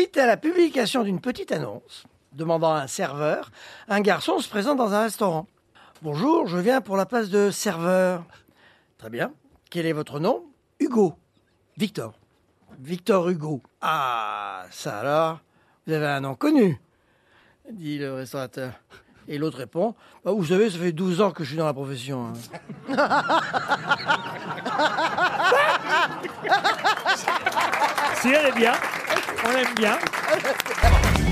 Suite à la publication d'une petite annonce demandant à un serveur, un garçon se présente dans un restaurant. Bonjour, je viens pour la place de serveur. Très bien. Quel est votre nom Hugo. Victor. Victor Hugo. Ah, ça alors? Vous avez un nom connu dit le restaurateur. Et l'autre répond Bah, Vous savez, ça fait 12 ans que je suis dans la profession. hein. Si elle est bien, on l'aime bien.